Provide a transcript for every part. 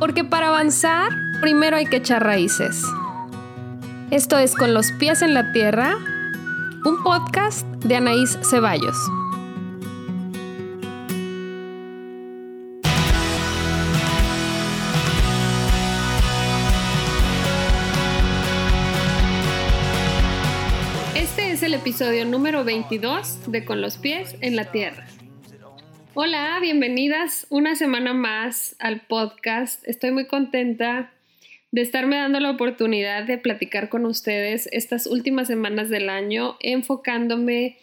Porque para avanzar, primero hay que echar raíces. Esto es Con los pies en la tierra, un podcast de Anaís Ceballos. Este es el episodio número 22 de Con los pies en la tierra. Hola, bienvenidas una semana más al podcast. Estoy muy contenta de estarme dando la oportunidad de platicar con ustedes estas últimas semanas del año, enfocándome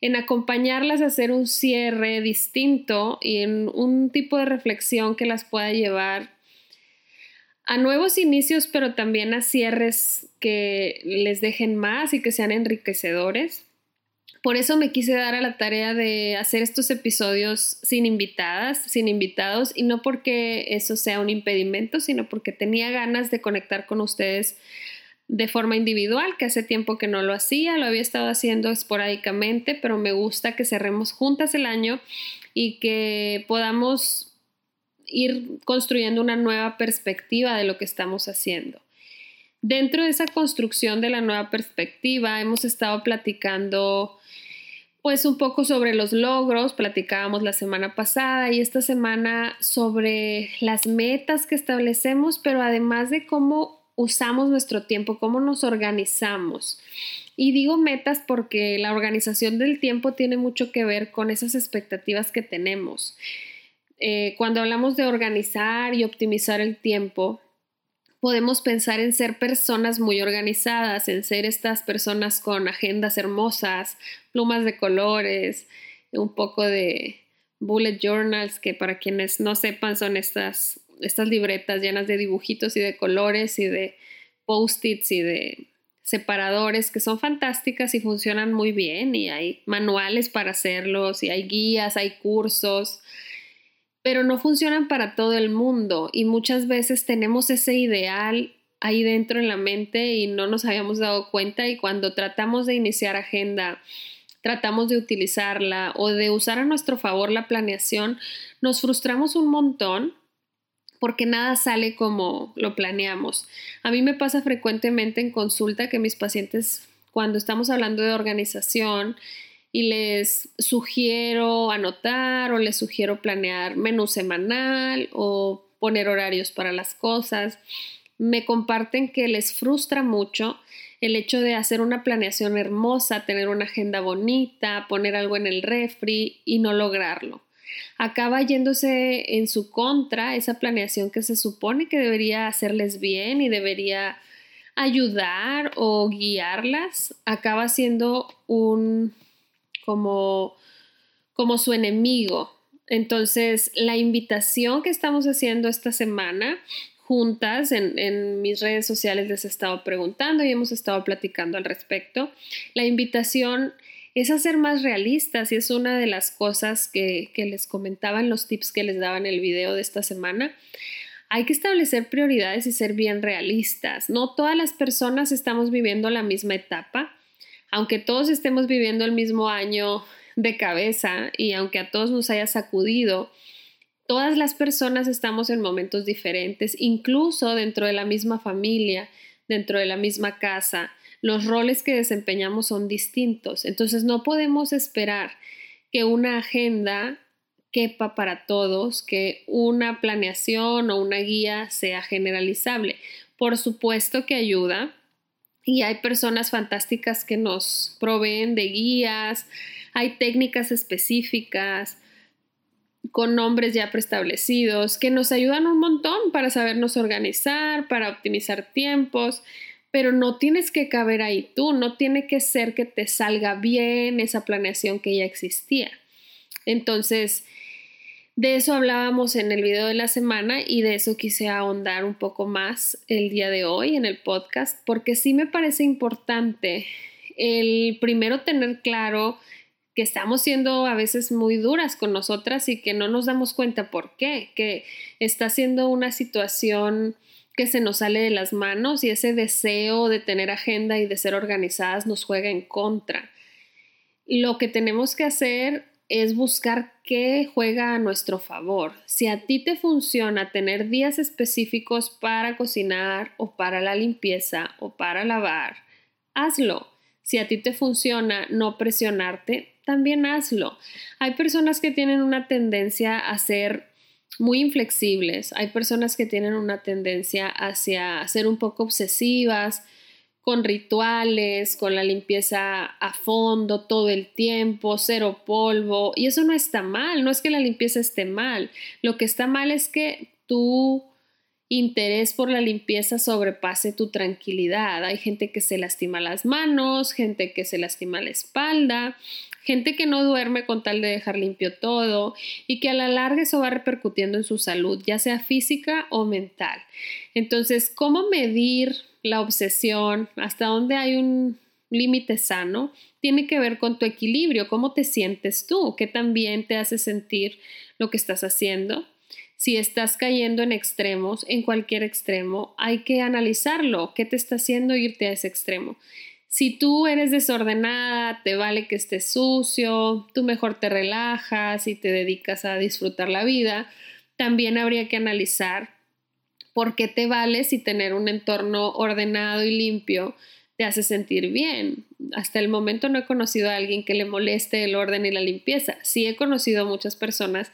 en acompañarlas a hacer un cierre distinto y en un tipo de reflexión que las pueda llevar a nuevos inicios, pero también a cierres que les dejen más y que sean enriquecedores. Por eso me quise dar a la tarea de hacer estos episodios sin invitadas, sin invitados, y no porque eso sea un impedimento, sino porque tenía ganas de conectar con ustedes de forma individual, que hace tiempo que no lo hacía, lo había estado haciendo esporádicamente, pero me gusta que cerremos juntas el año y que podamos ir construyendo una nueva perspectiva de lo que estamos haciendo. Dentro de esa construcción de la nueva perspectiva hemos estado platicando pues un poco sobre los logros, platicábamos la semana pasada y esta semana sobre las metas que establecemos, pero además de cómo usamos nuestro tiempo, cómo nos organizamos. Y digo metas porque la organización del tiempo tiene mucho que ver con esas expectativas que tenemos. Eh, cuando hablamos de organizar y optimizar el tiempo, podemos pensar en ser personas muy organizadas, en ser estas personas con agendas hermosas, plumas de colores, un poco de bullet journals, que para quienes no sepan son estas, estas libretas llenas de dibujitos y de colores y de post-its y de separadores que son fantásticas y funcionan muy bien y hay manuales para hacerlos y hay guías, hay cursos pero no funcionan para todo el mundo y muchas veces tenemos ese ideal ahí dentro en la mente y no nos habíamos dado cuenta y cuando tratamos de iniciar agenda, tratamos de utilizarla o de usar a nuestro favor la planeación, nos frustramos un montón porque nada sale como lo planeamos. A mí me pasa frecuentemente en consulta que mis pacientes, cuando estamos hablando de organización, y les sugiero anotar o les sugiero planear menú semanal o poner horarios para las cosas. Me comparten que les frustra mucho el hecho de hacer una planeación hermosa, tener una agenda bonita, poner algo en el refri y no lograrlo. Acaba yéndose en su contra esa planeación que se supone que debería hacerles bien y debería ayudar o guiarlas, acaba siendo un como, como su enemigo. Entonces, la invitación que estamos haciendo esta semana juntas en, mis redes sociales les he estado preguntando y hemos estado platicando al respecto. La invitación es a ser más realistas y es una de las cosas que, que les comentaba en los tips que les daba en el video de esta semana. Hay que establecer prioridades y ser bien realistas. No todas las personas estamos viviendo la misma etapa aunque todos estemos viviendo el mismo año de cabeza y aunque a todos nos haya sacudido, todas las personas estamos en momentos diferentes, incluso dentro de la misma familia, dentro de la misma casa. Los roles que desempeñamos son distintos, entonces no podemos esperar que una agenda quepa para todos, que una planeación o una guía sea generalizable. Por supuesto que ayuda, y hay personas fantásticas que nos proveen de guías, hay técnicas específicas con nombres ya preestablecidos que nos ayudan un montón para sabernos organizar, para optimizar tiempos, pero no tienes que caber ahí tú, no tiene que ser que te salga bien esa planeación que ya existía. Entonces, de eso hablábamos en el video de la semana y de eso quise ahondar un poco más el día de hoy en el podcast, porque sí me parece importante el primero tener claro que estamos siendo a veces muy duras con nosotras y que no nos damos cuenta por qué, que está siendo una situación que se nos sale de las manos y ese deseo de tener agenda y de ser organizadas nos juega en contra. Lo que tenemos que hacer es buscar qué juega a nuestro favor. Si a ti te funciona tener días específicos para cocinar o para la limpieza o para lavar, hazlo. Si a ti te funciona no presionarte, también hazlo. Hay personas que tienen una tendencia a ser muy inflexibles, hay personas que tienen una tendencia hacia ser un poco obsesivas, con rituales, con la limpieza a fondo todo el tiempo, cero polvo, y eso no está mal, no es que la limpieza esté mal, lo que está mal es que tu interés por la limpieza sobrepase tu tranquilidad. Hay gente que se lastima las manos, gente que se lastima la espalda, gente que no duerme con tal de dejar limpio todo y que a la larga eso va repercutiendo en su salud, ya sea física o mental. Entonces, ¿cómo medir la obsesión, hasta dónde hay un límite sano, tiene que ver con tu equilibrio, cómo te sientes tú, qué también te hace sentir lo que estás haciendo. Si estás cayendo en extremos, en cualquier extremo, hay que analizarlo, qué te está haciendo irte a ese extremo. Si tú eres desordenada, te vale que estés sucio, tú mejor te relajas y te dedicas a disfrutar la vida, también habría que analizar ¿por qué te vale si tener un entorno ordenado y limpio te hace sentir bien? Hasta el momento no he conocido a alguien que le moleste el orden y la limpieza. Sí he conocido a muchas personas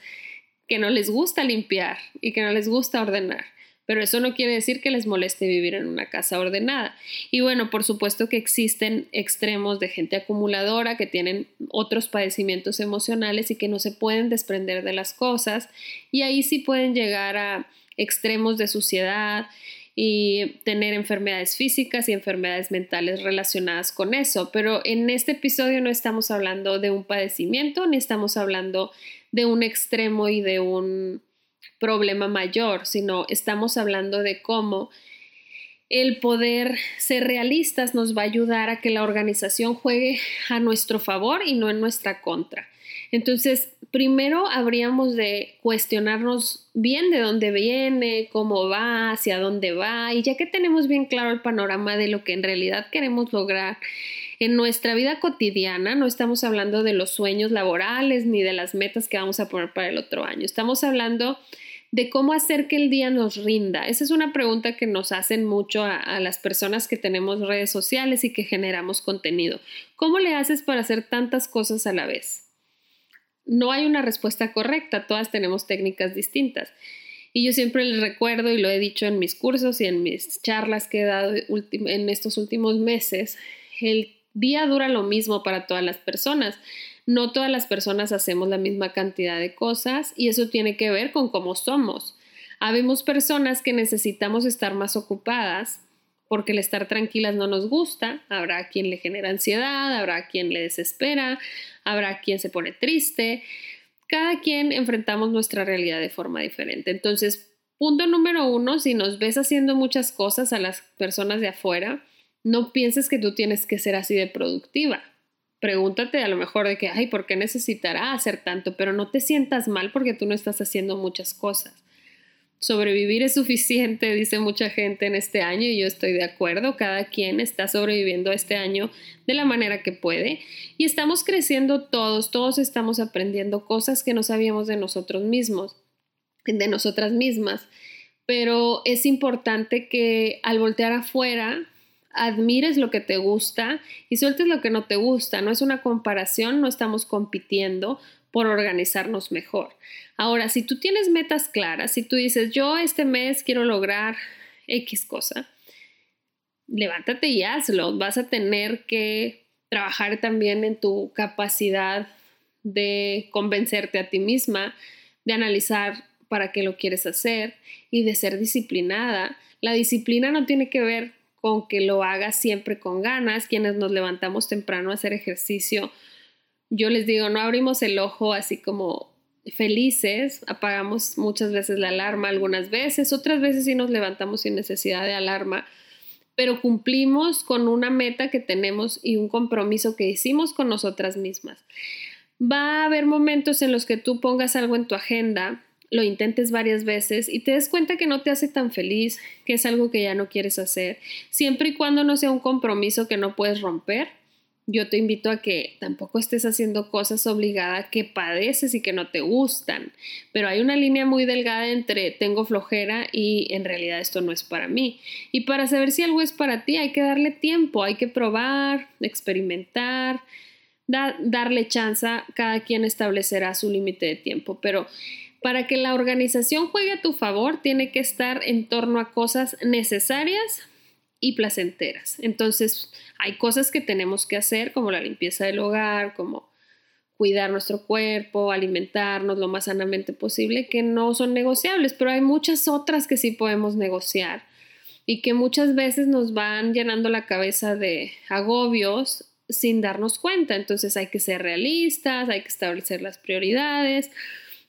que no les gusta limpiar y que no les gusta ordenar. Pero eso no quiere decir que les moleste vivir en una casa ordenada. Y bueno, por supuesto que existen extremos de gente acumuladora que tienen otros padecimientos emocionales y que no se pueden desprender de las cosas. Y ahí sí pueden llegar a extremos de suciedad y tener enfermedades físicas y enfermedades mentales relacionadas con eso. Pero en este episodio no estamos hablando de un padecimiento ni estamos hablando de un extremo y de un problema mayor, sino estamos hablando de cómo el poder ser realistas nos va a ayudar a que la organización juegue a nuestro favor y no en nuestra contra. Entonces, primero habríamos de cuestionarnos bien de dónde viene, cómo va, hacia dónde va, y ya que tenemos bien claro el panorama de lo que en realidad queremos lograr en nuestra vida cotidiana, no estamos hablando de los sueños laborales ni de las metas que vamos a poner para el otro año, estamos hablando de cómo hacer que el día nos rinda. Esa es una pregunta que nos hacen mucho a, las personas que tenemos redes sociales y que generamos contenido. ¿Cómo le haces para hacer tantas cosas a la vez? No hay una respuesta correcta, todas tenemos técnicas distintas. Y yo siempre les recuerdo, y lo he dicho en mis cursos y en mis charlas que he dado en estos últimos meses, el día dura lo mismo para todas las personas. No todas las personas hacemos la misma cantidad de cosas y eso tiene que ver con cómo somos. Habemos personas que necesitamos estar más ocupadas porque el estar tranquilas no nos gusta, habrá quien le genera ansiedad, habrá quien le desespera, habrá quien se pone triste, cada quien enfrentamos nuestra realidad de forma diferente. Entonces, punto número uno, si nos ves haciendo muchas cosas a las personas de afuera, no pienses que tú tienes que ser así de productiva. Pregúntate a lo mejor de que, ay, ¿por qué necesitará hacer tanto? Pero no te sientas mal porque tú no estás haciendo muchas cosas. Sobrevivir es suficiente, dice mucha gente en este año y yo estoy de acuerdo. Cada quien está sobreviviendo este año de la manera que puede y estamos creciendo todos, todos estamos aprendiendo cosas que no sabíamos de nosotros mismos, de nosotras mismas. Pero es importante que al voltear afuera admires lo que te gusta y sueltes lo que no te gusta. No es una comparación, no estamos compitiendo, por organizarnos mejor. Ahora, si tú tienes metas claras, si tú dices, yo este mes quiero lograr X cosa, levántate y hazlo. Vas a tener que trabajar también en tu capacidad de convencerte a ti misma, de analizar para qué lo quieres hacer y de ser disciplinada. La disciplina no tiene que ver con que lo hagas siempre con ganas. Quienes nos levantamos temprano a hacer ejercicio yo les digo, no abrimos el ojo así como felices, apagamos muchas veces la alarma, algunas veces, otras veces sí nos levantamos sin necesidad de alarma, pero cumplimos con una meta que tenemos y un compromiso que hicimos con nosotras mismas. Va a haber momentos en los que tú pongas algo en tu agenda, lo intentes varias veces y te des cuenta que no te hace tan feliz, que es algo que ya no quieres hacer, siempre y cuando no sea un compromiso que no puedes romper yo te invito a que tampoco estés haciendo cosas obligadas que padeces y que no te gustan. Pero hay una línea muy delgada entre tengo flojera y en realidad esto no es para mí. Y para saber si algo es para ti hay que darle tiempo, hay que probar, experimentar, darle chance, cada quien establecerá su límite de tiempo. Pero para que la organización juegue a tu favor, tiene que estar en torno a cosas necesarias y placenteras. Entonces, hay cosas que tenemos que hacer, como la limpieza del hogar, como cuidar nuestro cuerpo, alimentarnos lo más sanamente posible, que no son negociables, pero hay muchas otras que sí podemos negociar y que muchas veces nos van llenando la cabeza de agobios sin darnos cuenta. Entonces hay que ser realistas, hay que establecer las prioridades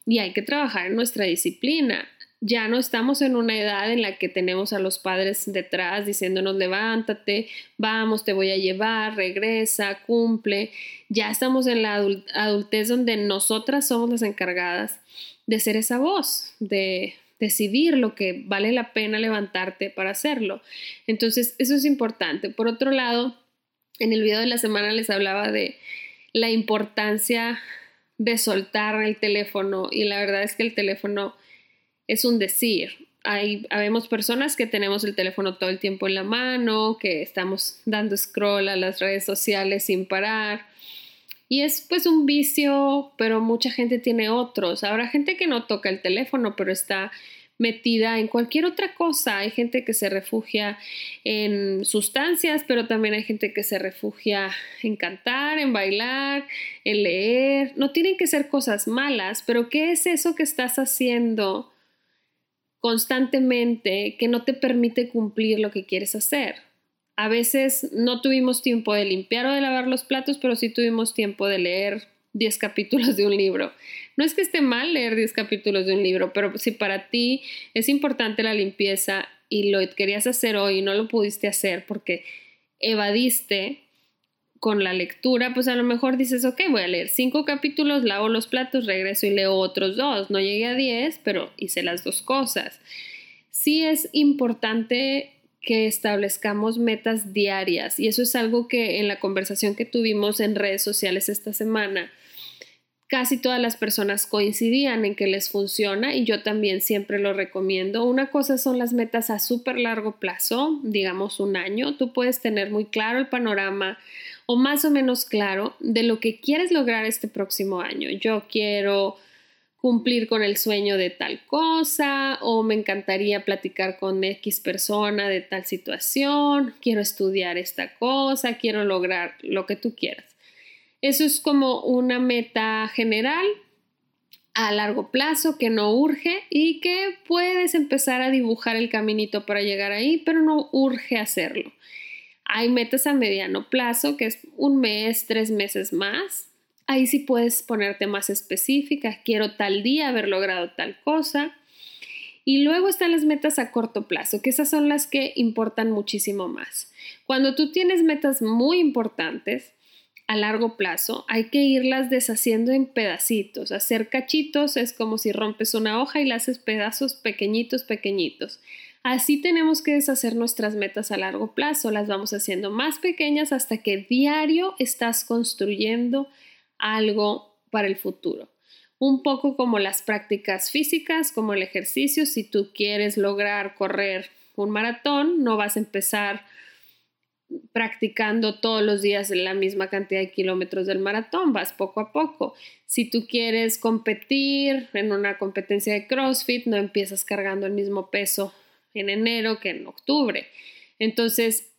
y hay que trabajar en nuestra disciplina ya no estamos en una edad en la que tenemos a los padres detrás diciéndonos levántate, vamos, te voy a llevar, regresa, cumple. Ya estamos en la adultez donde nosotras somos las encargadas de ser esa voz, de decidir lo que vale la pena levantarte para hacerlo. Entonces, eso es importante. Por otro lado, en el video de la semana les hablaba de la importancia de soltar el teléfono y la verdad es que el teléfono es un decir. Hay, habemos personas que tenemos el teléfono todo el tiempo en la mano, que estamos dando scroll a las redes sociales sin parar. Y es pues un vicio, pero mucha gente tiene otros. Habrá gente que no toca el teléfono, pero está metida en cualquier otra cosa. Hay gente que se refugia en sustancias, pero también hay gente que se refugia en cantar, en bailar, en leer. No tienen que ser cosas malas, pero ¿qué es eso que estás haciendo constantemente que no te permite cumplir lo que quieres hacer. A veces no tuvimos tiempo de limpiar o de lavar los platos, pero sí tuvimos tiempo de leer 10 capítulos de un libro. No es que esté mal leer 10 capítulos de un libro, pero si para ti es importante la limpieza y lo querías hacer hoy y no lo pudiste hacer porque evadiste con la lectura, pues a lo mejor dices, ok, voy a leer cinco capítulos, lavo los platos, regreso y leo otros dos. No llegué a diez, pero hice las dos cosas. Sí es importante que establezcamos metas diarias y eso es algo que en la conversación que tuvimos en redes sociales esta semana, casi todas las personas coincidían en que les funciona y yo también siempre lo recomiendo. Una cosa son las metas a súper largo plazo, digamos un año. Tú puedes tener muy claro el panorama o más o menos claro de lo que quieres lograr este próximo año. Yo quiero cumplir con el sueño de tal cosa o me encantaría platicar con X persona de tal situación, quiero estudiar esta cosa, quiero lograr lo que tú quieras. Eso es como una meta general a largo plazo que no urge y que puedes empezar a dibujar el caminito para llegar ahí, pero no urge hacerlo. Hay metas a mediano plazo, que es un mes, tres meses más. Ahí sí puedes ponerte más específica. Quiero tal día haber logrado tal cosa. Y luego están las metas a corto plazo, que esas son las que importan muchísimo más. Cuando tú tienes metas muy importantes a largo plazo, hay que irlas deshaciendo en pedacitos. Hacer cachitos es como si rompes una hoja y la haces pedazos pequeñitos, pequeñitos. Así tenemos que deshacer nuestras metas a largo plazo, las vamos haciendo más pequeñas hasta que diario estás construyendo algo para el futuro. Un poco como las prácticas físicas, como el ejercicio, si tú quieres lograr correr un maratón, no vas a empezar practicando todos los días la misma cantidad de kilómetros del maratón, vas poco a poco. Si tú quieres competir en una competencia de CrossFit, no empiezas cargando el mismo peso en enero que en octubre. Entonces,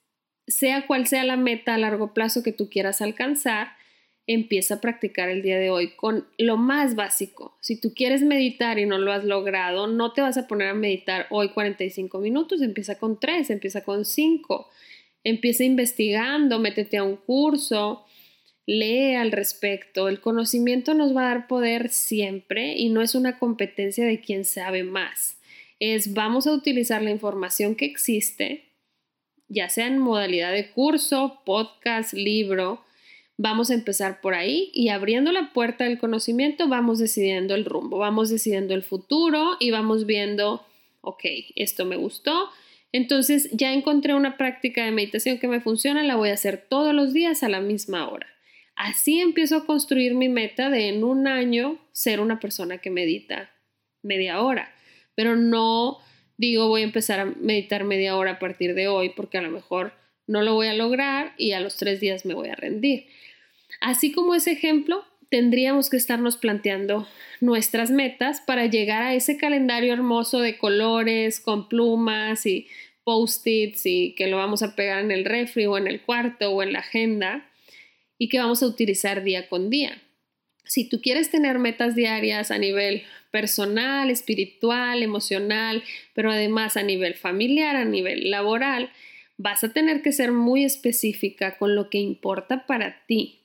sea cual sea la meta a largo plazo que tú quieras alcanzar, empieza a practicar el día de hoy con lo más básico. Si tú quieres meditar y no lo has logrado, no te vas a poner a meditar hoy 45 minutos, empieza con 3, empieza con 5, empieza investigando, métete a un curso, lee al respecto. El conocimiento nos va a dar poder siempre y no es una competencia de quien sabe más es vamos a utilizar la información que existe, ya sea en modalidad de curso, podcast, libro, vamos a empezar por ahí y abriendo la puerta del conocimiento vamos decidiendo el rumbo, vamos decidiendo el futuro y vamos viendo, ok, esto me gustó, Entonces ya encontré una práctica de meditación que me funciona, la voy a hacer todos los días a la misma hora. Así empiezo a construir mi meta de en un año ser una persona que medita media hora, pero no digo voy a empezar a meditar media hora a partir de hoy porque a lo mejor no lo voy a lograr y a los tres días me voy a rendir. Así como ese ejemplo, tendríamos que estarnos planteando nuestras metas para llegar a ese calendario hermoso de colores, con plumas y post-its y que lo vamos a pegar en el refri o en el cuarto o en la agenda y que vamos a utilizar día con día. Si tú quieres tener metas diarias a nivel personal, espiritual, emocional, pero además a nivel familiar, a nivel laboral, vas a tener que ser muy específica con lo que importa para ti.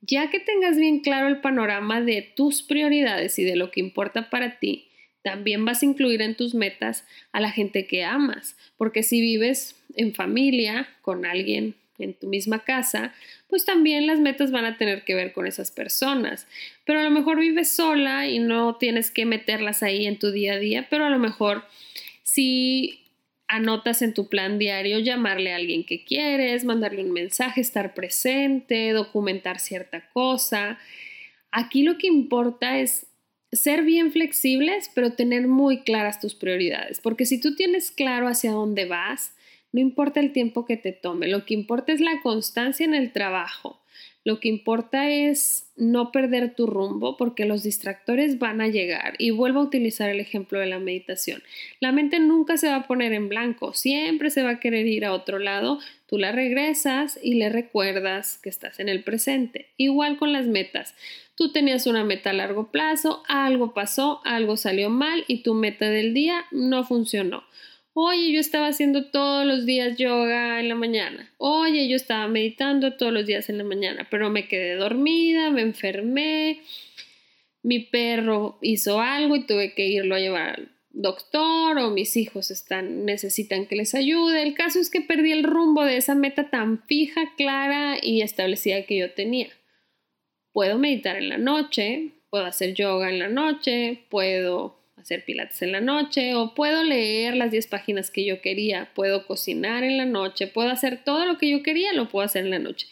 Ya que tengas bien claro el panorama de tus prioridades y de lo que importa para ti, también vas a incluir en tus metas a la gente que amas, porque si vives en familia con alguien en tu misma casa, pues también las metas van a tener que ver con esas personas. Pero a lo mejor vives sola y no tienes que meterlas ahí en tu día a día, pero a lo mejor si anotas en tu plan diario llamarle a alguien que quieres, mandarle un mensaje, estar presente, documentar cierta cosa. Aquí lo que importa es ser bien flexibles, pero tener muy claras tus prioridades, porque si tú tienes claro hacia dónde vas, no importa el tiempo que te tome, lo que importa es la constancia en el trabajo. Lo que importa es no perder tu rumbo porque los distractores van a llegar. Y vuelvo a utilizar el ejemplo de la meditación. La mente nunca se va a poner en blanco, siempre se va a querer ir a otro lado. Tú la regresas y le recuerdas que estás en el presente. Igual con las metas. Tú tenías una meta a largo plazo, algo pasó, algo salió mal y tu meta del día no funcionó. Oye, yo estaba haciendo todos los días yoga en la mañana. Oye, yo estaba meditando todos los días en la mañana, pero me quedé dormida, me enfermé. Mi perro hizo algo y tuve que irlo a llevar al doctor o mis hijos están necesitan que les ayude. El caso es que perdí el rumbo de esa meta tan fija, clara y establecida que yo tenía. Puedo meditar en la noche, puedo hacer yoga en la noche, puedo hacer pilates en la noche o puedo leer las 10 páginas que yo quería, puedo cocinar en la noche, puedo hacer todo lo que yo quería, lo puedo hacer en la noche.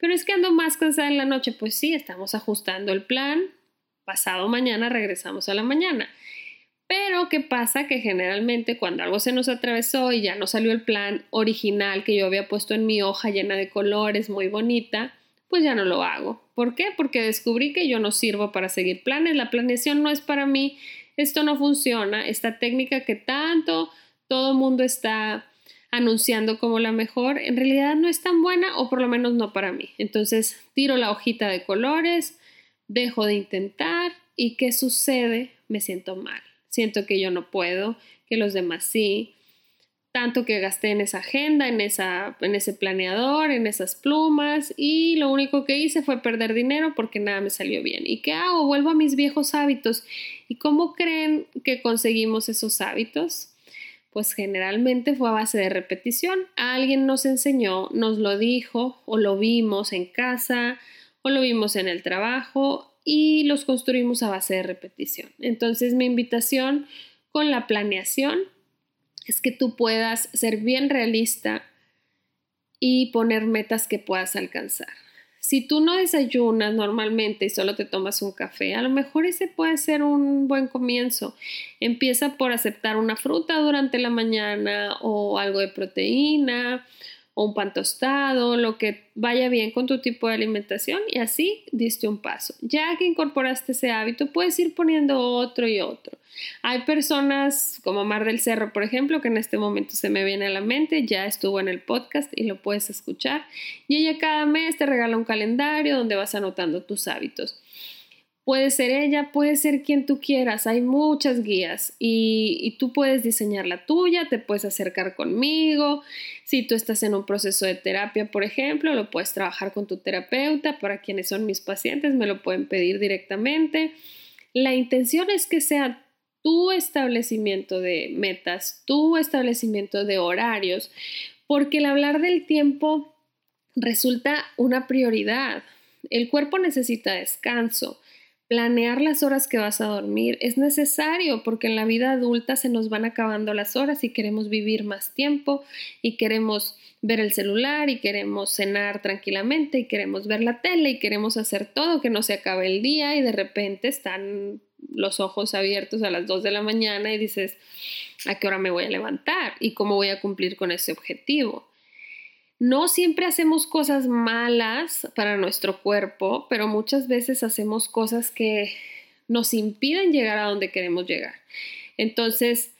Pero es que ando más cansada en la noche, pues sí, estamos ajustando el plan, pasado mañana regresamos a la mañana. Pero ¿qué pasa? Que generalmente cuando algo se nos atravesó y ya no salió el plan original que yo había puesto en mi hoja llena de colores, muy bonita, pues ya no lo hago. ¿Por qué? Porque descubrí que yo no sirvo para seguir planes, la planeación no es para mí, esto no funciona, esta técnica que tanto todo mundo está anunciando como la mejor, en realidad no es tan buena o por lo menos no para mí. Entonces tiro la hojita de colores, dejo de intentar y ¿qué sucede? Me siento mal. Siento que yo no puedo, que los demás sí, tanto que gasté en esa agenda, en, esa, en ese planeador, en esas plumas y lo único que hice fue perder dinero porque nada me salió bien. ¿Y qué hago? Vuelvo a mis viejos hábitos. ¿Y cómo creen que conseguimos esos hábitos? Pues generalmente fue a base de repetición. Alguien nos enseñó, nos lo dijo o lo vimos en casa o lo vimos en el trabajo y los construimos a base de repetición. Entonces mi invitación con la planeación es que tú puedas ser bien realista y poner metas que puedas alcanzar. Si tú no desayunas normalmente y solo te tomas un café, a lo mejor ese puede ser un buen comienzo. Empieza por aceptar una fruta durante la mañana o algo de proteína o un pan tostado, lo que vaya bien con tu tipo de alimentación y así diste un paso. Ya que incorporaste ese hábito, puedes ir poniendo otro y otro. Hay personas como Mar del Cerro, por ejemplo, que en este momento se me viene a la mente, ya estuvo en el podcast y lo puedes escuchar. Y ella cada mes te regala un calendario donde vas anotando tus hábitos. Puede ser ella, puede ser quien tú quieras, hay muchas guías y, tú puedes diseñar la tuya, te puedes acercar conmigo. Si tú estás en un proceso de terapia, por ejemplo, lo puedes trabajar con tu terapeuta. Para quienes son mis pacientes, me lo pueden pedir directamente. La intención es que sea tu establecimiento de metas, tu establecimiento de horarios, porque el hablar del tiempo resulta una prioridad. El cuerpo necesita descanso planear las horas que vas a dormir es necesario porque en la vida adulta se nos van acabando las horas y queremos vivir más tiempo y queremos ver el celular y queremos cenar tranquilamente y queremos ver la tele y queremos hacer todo que no se acabe el día y de repente están los ojos abiertos a las 2 de la mañana y dices, ¿a qué hora me voy a levantar? ¿Y cómo voy a cumplir con ese objetivo? No siempre hacemos cosas malas para nuestro cuerpo, pero muchas veces hacemos cosas que nos impiden llegar a donde queremos llegar. Entonces,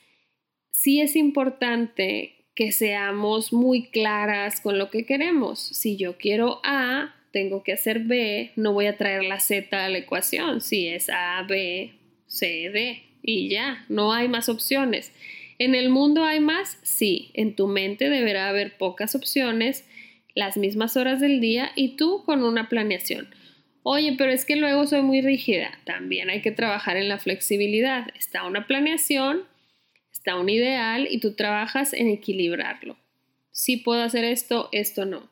sí es importante que seamos muy claras con lo que queremos. Si yo quiero A, tengo que hacer B, no voy a traer la Z a la ecuación. Si es A, B, C, D y ya, no hay más opciones. ¿En el mundo hay más? Sí, en tu mente deberá haber pocas opciones, las mismas horas del día y tú con una planeación. Oye, pero es que luego soy muy rígida. También hay que trabajar en la flexibilidad. Está una planeación, está un ideal y tú trabajas en equilibrarlo. Si puedo hacer esto, esto no.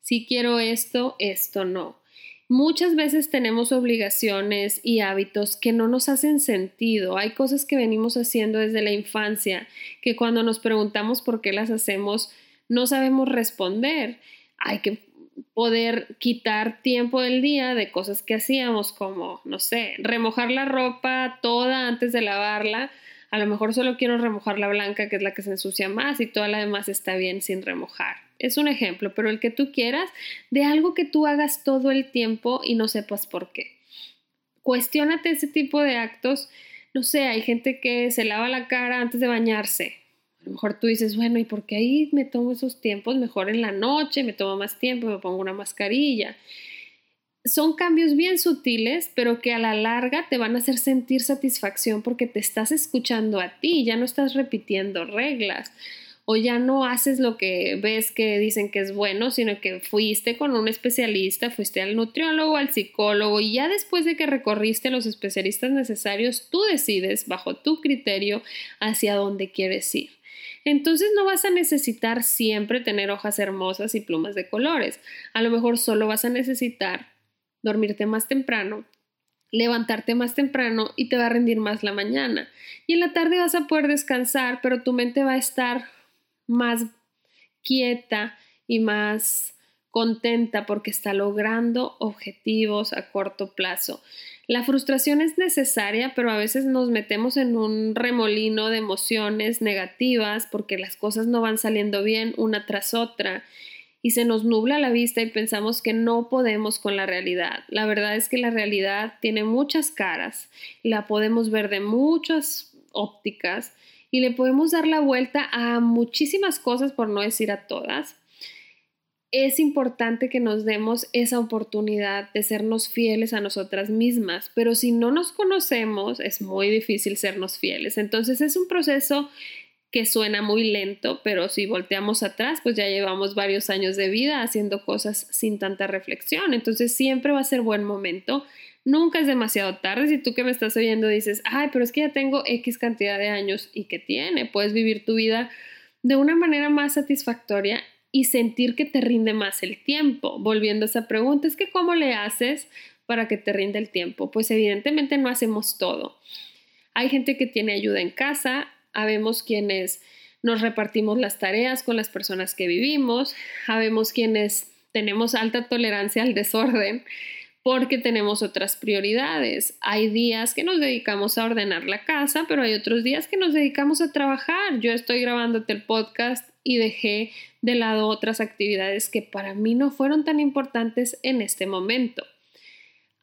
Si quiero esto, esto no. Muchas veces tenemos obligaciones y hábitos que no nos hacen sentido. Hay cosas que venimos haciendo desde la infancia que cuando nos preguntamos por qué las hacemos no sabemos responder. Hay que poder quitar tiempo del día de cosas que hacíamos como, no sé, remojar la ropa toda antes de lavarla. A lo mejor solo quiero remojar la blanca, que es la que se ensucia más, y toda la demás está bien sin remojar es un ejemplo, pero el que tú quieras, de algo que tú hagas todo el tiempo y no sepas por qué. Cuestiónate ese tipo de actos. No sé, hay gente que se lava la cara antes de bañarse. A lo mejor tú dices, bueno, ¿y por qué ahí me tomo esos tiempos? Mejor en la noche, me tomo más tiempo, me pongo una mascarilla. Son cambios bien sutiles, pero que a la larga te van a hacer sentir satisfacción porque te estás escuchando a ti, ya no estás repitiendo reglas o ya no haces lo que ves que dicen que es bueno, sino que fuiste con un especialista, fuiste al nutriólogo, al psicólogo y ya después de que recorriste los especialistas necesarios, tú decides bajo tu criterio hacia dónde quieres ir. Entonces no vas a necesitar siempre tener hojas hermosas y plumas de colores. A lo mejor solo vas a necesitar dormirte más temprano, levantarte más temprano y te va a rendir más la mañana. Y en la tarde vas a poder descansar, pero tu mente va a estar más quieta y más contenta porque está logrando objetivos a corto plazo. La frustración es necesaria, pero a veces nos metemos en un remolino de emociones negativas porque las cosas no van saliendo bien una tras otra y se nos nubla la vista y pensamos que no podemos con la realidad. La verdad es que la realidad tiene muchas caras, la podemos ver de muchas ópticas y le podemos dar la vuelta a muchísimas cosas, por no decir a todas. Es importante que nos demos esa oportunidad de sernos fieles a nosotras mismas, pero si no nos conocemos es muy difícil sernos fieles. Entonces es un proceso que suena muy lento, pero si volteamos atrás, pues ya llevamos varios años de vida haciendo cosas sin tanta reflexión. Entonces siempre va a ser buen momento Nunca es demasiado tarde. Si tú que me estás oyendo dices, ay, pero es que ya tengo X cantidad de años y que tiene, puedes vivir tu vida de una manera más satisfactoria y sentir que te rinde más el tiempo. Volviendo a esa pregunta, es que ¿cómo le haces para que te rinde el tiempo? Pues evidentemente no hacemos todo. Hay gente que tiene ayuda en casa, habemos quienes nos repartimos las tareas con las personas que vivimos, habemos quienes tenemos alta tolerancia al desorden porque tenemos otras prioridades. Hay días que nos dedicamos a ordenar la casa, pero hay otros días que nos dedicamos a trabajar. Yo estoy grabándote el podcast y dejé de lado otras actividades que para mí no fueron tan importantes en este momento.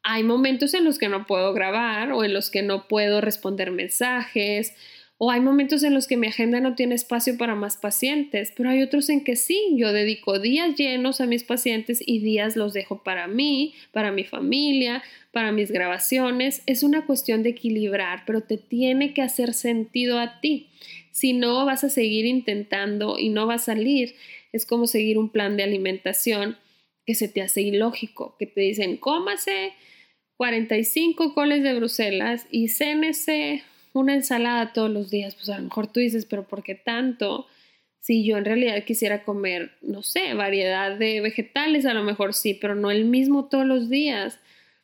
Hay momentos en los que no puedo grabar o en los que no puedo responder mensajes o hay momentos en los que mi agenda no tiene espacio para más pacientes, pero hay otros en que sí, yo dedico días llenos a mis pacientes y días los dejo para mí, para mi familia, para mis grabaciones. Es una cuestión de equilibrar, pero te tiene que hacer sentido a ti. Si no, vas a seguir intentando y no va a salir. Es como seguir un plan de alimentación que se te hace ilógico, que te dicen, cómase 45 coles de Bruselas y cénese una ensalada todos los días, pues a lo mejor tú dices, pero ¿por qué tanto? Si yo en realidad quisiera comer, no sé, variedad de vegetales, a lo mejor sí, pero no el mismo todos los días.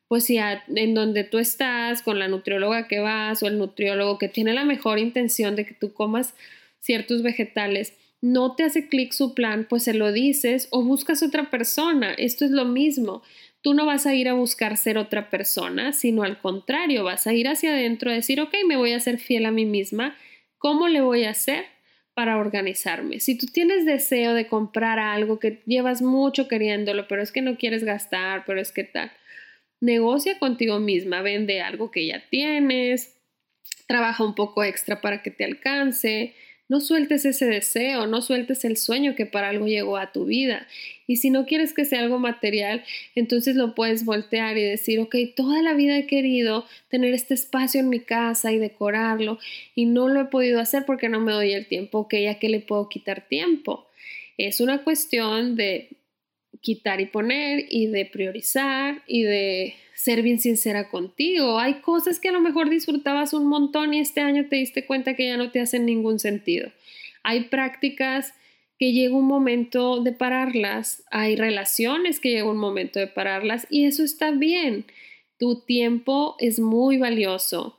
pues si en donde tú estás, con la nutrióloga que vas o el nutriólogo que tiene la mejor intención de que tú comas ciertos vegetales, no te hace clic su plan, pues se lo dices o buscas otra persona. Esto es lo mismo. Tú no vas a ir a buscar ser otra persona, sino al contrario, vas a ir hacia adentro a decir, ok, me voy a ser fiel a mí misma. ¿Cómo le voy a hacer para organizarme? Si tú tienes deseo de comprar algo que llevas mucho queriéndolo, pero es que no quieres gastar, pero es que tal, negocia contigo misma, vende algo que ya tienes, trabaja un poco extra para que te alcance, no sueltes ese deseo, no sueltes el sueño que para algo llegó a tu vida. Y si no quieres que sea algo material, entonces lo puedes voltear y decir, ok, toda la vida he querido tener este espacio en mi casa y decorarlo y no lo he podido hacer porque no me doy el tiempo, ok, ¿a qué le puedo quitar tiempo? Es una cuestión de quitar y poner y de priorizar y de ser bien sincera contigo. Hay cosas que a lo mejor disfrutabas un montón y este año te diste cuenta que ya no te hacen ningún sentido. Hay prácticas que llega un momento de pararlas, hay relaciones que llega un momento de pararlas y eso está bien. Tu tiempo es muy valioso.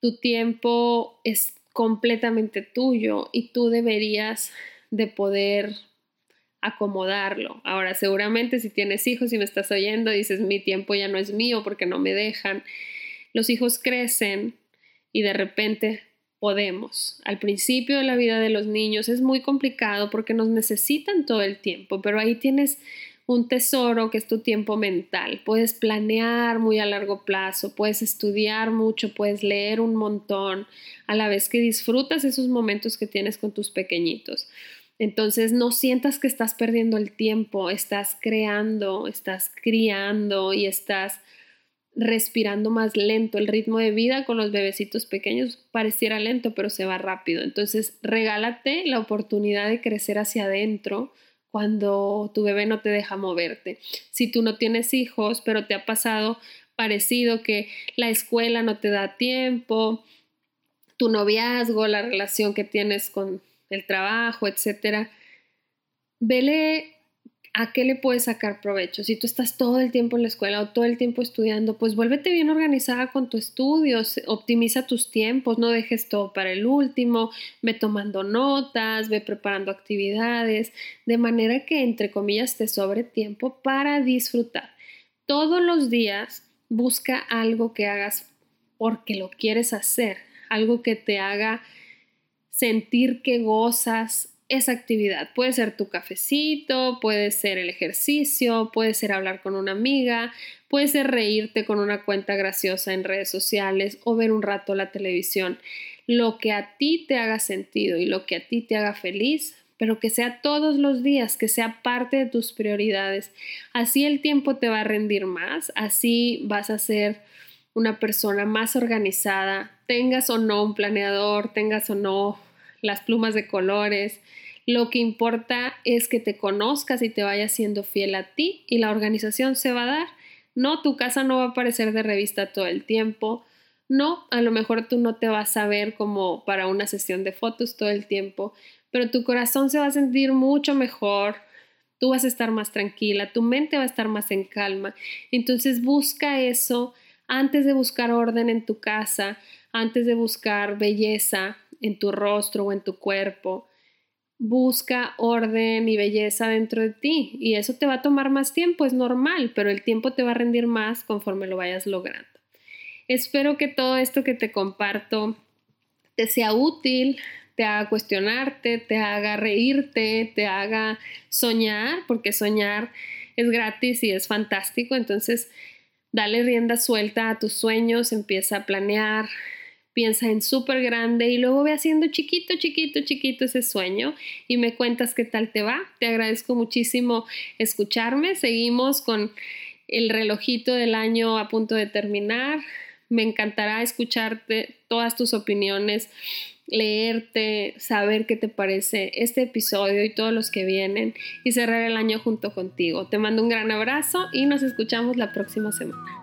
Tu tiempo es completamente tuyo y tú deberías de poder acomodarlo. Ahora, seguramente si tienes hijos y me estás oyendo, dices, mi tiempo ya no es mío porque no me dejan. Los hijos crecen y de repente podemos. Al principio de la vida de los niños es muy complicado porque nos necesitan todo el tiempo, pero ahí tienes un tesoro que es tu tiempo mental. Puedes planear muy a largo plazo, puedes estudiar mucho, puedes leer un montón, a la vez que disfrutas esos momentos que tienes con tus pequeñitos. Entonces no sientas que estás perdiendo el tiempo, estás creando, estás criando y estás respirando más lento. El ritmo de vida con los bebecitos pequeños pareciera lento, pero se va rápido. Entonces regálate la oportunidad de crecer hacia adentro cuando tu bebé no te deja moverte. Si tú no tienes hijos, pero te ha pasado parecido que la escuela no te da tiempo, tu noviazgo, la relación que tienes con el trabajo, etcétera, vele a qué le puedes sacar provecho. Si tú estás todo el tiempo en la escuela o todo el tiempo estudiando, pues vuélvete bien organizada con tu estudio, optimiza tus tiempos, no dejes todo para el último, ve tomando notas, ve preparando actividades, de manera que, entre comillas, te sobre tiempo para disfrutar. Todos los días busca algo que hagas porque lo quieres hacer, algo que te haga sentir que gozas esa actividad. Puede ser tu cafecito, puede ser el ejercicio, puede ser hablar con una amiga, puede ser reírte con una cuenta graciosa en redes sociales o ver un rato la televisión. Lo que a ti te haga sentido y lo que a ti te haga feliz, pero que sea todos los días, que sea parte de tus prioridades. Así el tiempo te va a rendir más, así vas a ser una persona más organizada, tengas o no un planeador, tengas o no las plumas de colores. Lo que importa es que te conozcas y te vayas siendo fiel a ti y la organización se va a dar. No, tu casa no va a aparecer de revista todo el tiempo. No, a lo mejor tú no te vas a ver como para una sesión de fotos todo el tiempo, pero tu corazón se va a sentir mucho mejor, tú vas a estar más tranquila, tu mente va a estar más en calma. Entonces busca eso antes de buscar orden en tu casa, antes de buscar belleza, en tu rostro o en tu cuerpo. Busca orden y belleza dentro de ti y eso te va a tomar más tiempo, es normal, pero el tiempo te va a rendir más conforme lo vayas logrando. Espero que todo esto que te comparto te sea útil, te haga cuestionarte, te haga reírte, te haga soñar, porque soñar es gratis y es fantástico, entonces dale rienda suelta a tus sueños, empieza a planear, piensa en súper grande y luego ve haciendo chiquito, chiquito, chiquito ese sueño y me cuentas qué tal te va. Te agradezco muchísimo escucharme. Seguimos con el relojito del año a punto de terminar. Me encantará escucharte todas tus opiniones, leerte, saber qué te parece este episodio y todos los que vienen y cerrar el año junto contigo. Te mando un gran abrazo y nos escuchamos la próxima semana.